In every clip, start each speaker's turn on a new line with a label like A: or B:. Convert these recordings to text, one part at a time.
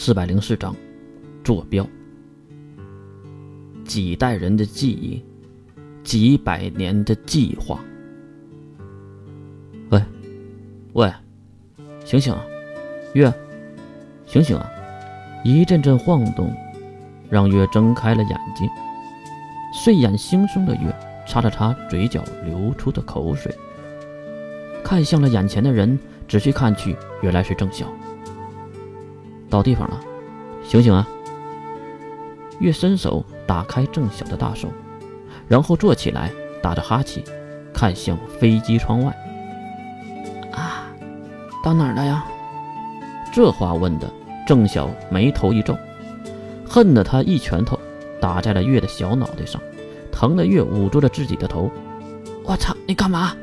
A: 四百零四章，坐标。几代人的记忆，几百年的计划。喂，喂，醒醒啊，月，醒醒啊！一阵阵晃动，让月睁开了眼睛。睡眼惺忪的月擦了擦嘴角流出的口水，看向了眼前的人，仔细看去，原来是郑晓。到地方了，醒醒啊！月伸手打开郑晓的大手，然后坐起来，打着哈欠，看向飞机窗外。
B: 啊，到哪儿了呀？
A: 这话问的，郑晓眉头一皱，恨得他一拳头打在了月的小脑袋上，疼得月捂住了自己的头。
B: 我操，你干嘛？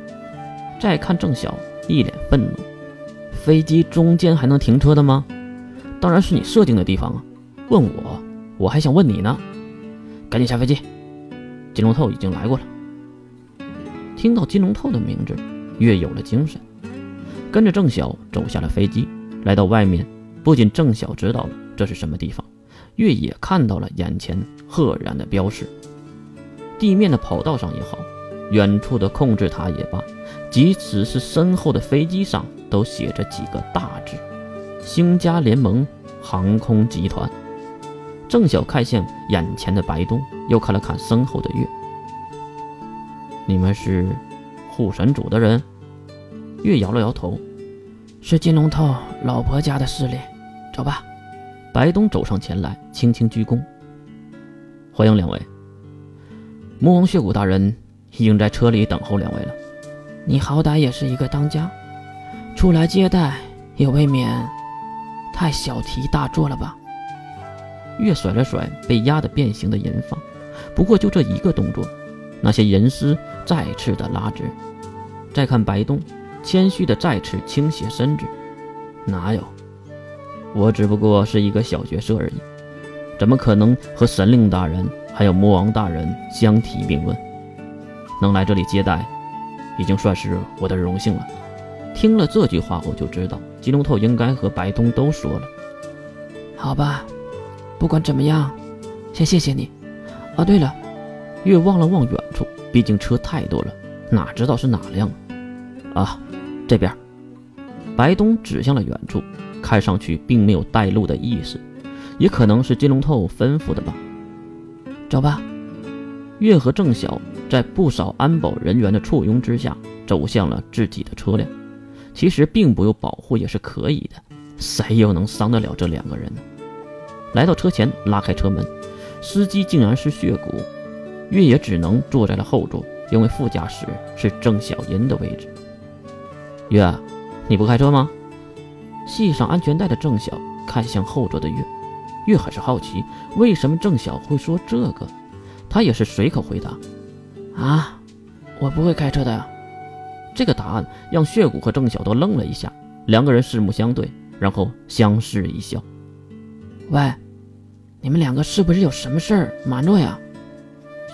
A: 再看郑晓，一脸愤怒。飞机中间还能停车的吗？当然是你设定的地方啊！问我，我还想问你呢。赶紧下飞机，金龙透已经来过了。听到金龙透的名字，月有了精神，跟着郑晓走下了飞机，来到外面。不仅郑晓知道了这是什么地方，月也看到了眼前赫然的标识。地面的跑道上也好，远处的控制塔也罢，即使是身后的飞机上，都写着几个大字：星家联盟。航空集团，郑晓看向眼前的白东，又看了看身后的月。你们是护神主的人？月摇了摇头，
B: 是金龙套老婆家的势力。走吧。
A: 白东走上前来，轻轻鞠躬，欢迎两位。魔王血骨大人已经在车里等候两位了。
B: 你好歹也是一个当家，出来接待也未免。太小题大做了吧！
A: 月甩了甩被压得变形的银发，不过就这一个动作，那些银丝再次的拉直。再看白东，谦虚的再次倾斜身子，哪有？我只不过是一个小角色而已，怎么可能和神灵大人还有魔王大人相提并论？能来这里接待，已经算是我的荣幸了。听了这句话，我就知道金龙头应该和白东都说了。
B: 好吧，不管怎么样，先谢谢你。啊，对了，
A: 月望了望远处，毕竟车太多了，哪知道是哪辆啊？这边。白东指向了远处，看上去并没有带路的意思，也可能是金龙头吩咐的吧。
B: 走吧。
A: 月和郑晓在不少安保人员的簇拥之下，走向了自己的车辆。其实并不用保护也是可以的，谁又能伤得了这两个人呢？来到车前，拉开车门，司机竟然是血骨，月也只能坐在了后座，因为副驾驶是郑小银的位置。月，你不开车吗？系上安全带的郑晓看向后座的月，月很是好奇，为什么郑晓会说这个？他也是随口回答：“
B: 啊，我不会开车的呀。”
A: 这个答案让血骨和郑晓都愣了一下，两个人四目相对，然后相视一笑。
B: 喂，你们两个是不是有什么事儿瞒着呀？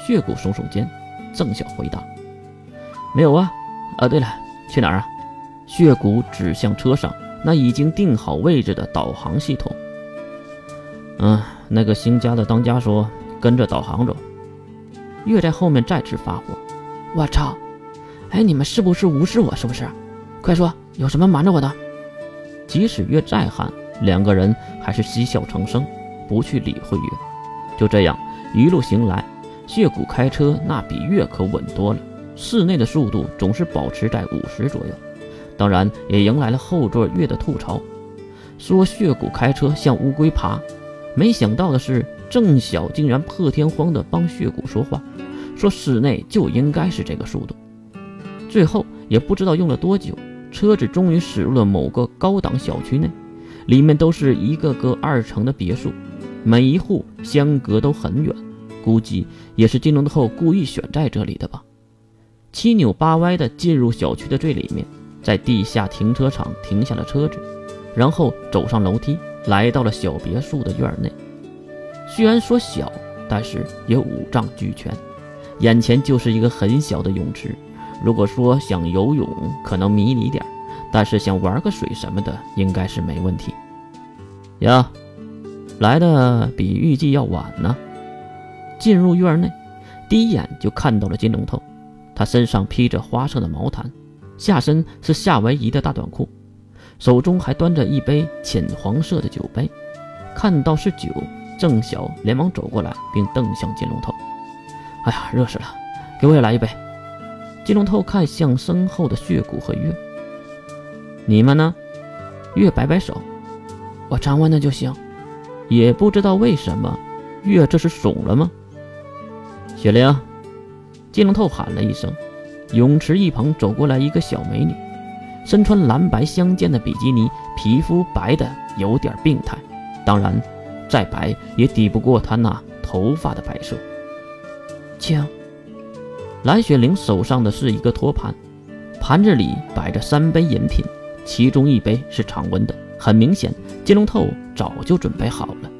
A: 血骨耸耸肩，郑晓回答：“没有啊。”啊，对了，去哪儿啊？血骨指向车上那已经定好位置的导航系统。嗯，那个新家的当家说跟着导航走。月在后面再次发火：“
B: 我操！”哎，你们是不是无视我？是不是？快说，有什么瞒着我的？
A: 即使月再喊，两个人还是嬉笑成声，不去理会月。就这样一路行来，血骨开车那比月可稳多了，室内的速度总是保持在五十左右。当然，也迎来了后座月的吐槽，说血骨开车像乌龟爬。没想到的是，郑晓竟然破天荒的帮血骨说话，说室内就应该是这个速度。最后也不知道用了多久，车子终于驶入了某个高档小区内，里面都是一个个二层的别墅，每一户相隔都很远，估计也是金龙后故意选在这里的吧。七扭八歪的进入小区的最里面，在地下停车场停下了车子，然后走上楼梯，来到了小别墅的院内。虽然说小，但是也五脏俱全，眼前就是一个很小的泳池。如果说想游泳，可能迷你点但是想玩个水什么的，应该是没问题。呀，来的比预计要晚呢。进入院内，第一眼就看到了金龙头，他身上披着花色的毛毯，下身是夏威夷的大短裤，手中还端着一杯浅黄色的酒杯。看到是酒，郑晓连忙走过来，并瞪向金龙头：“哎呀，热死了，给我也来一杯。”金龙头看向身后的血骨和月：“你们呢？”月摆摆手：“
B: 我常温的就行。”
A: 也不知道为什么，月这是怂了吗？雪玲，金龙头喊了一声，泳池一旁走过来一个小美女，身穿蓝白相间的比基尼，皮肤白的有点病态，当然，再白也抵不过她那头发的白色。
B: 请。
A: 蓝雪玲手上的是一个托盘，盘子里摆着三杯饮品，其中一杯是常温的。很明显，金龙透早就准备好了。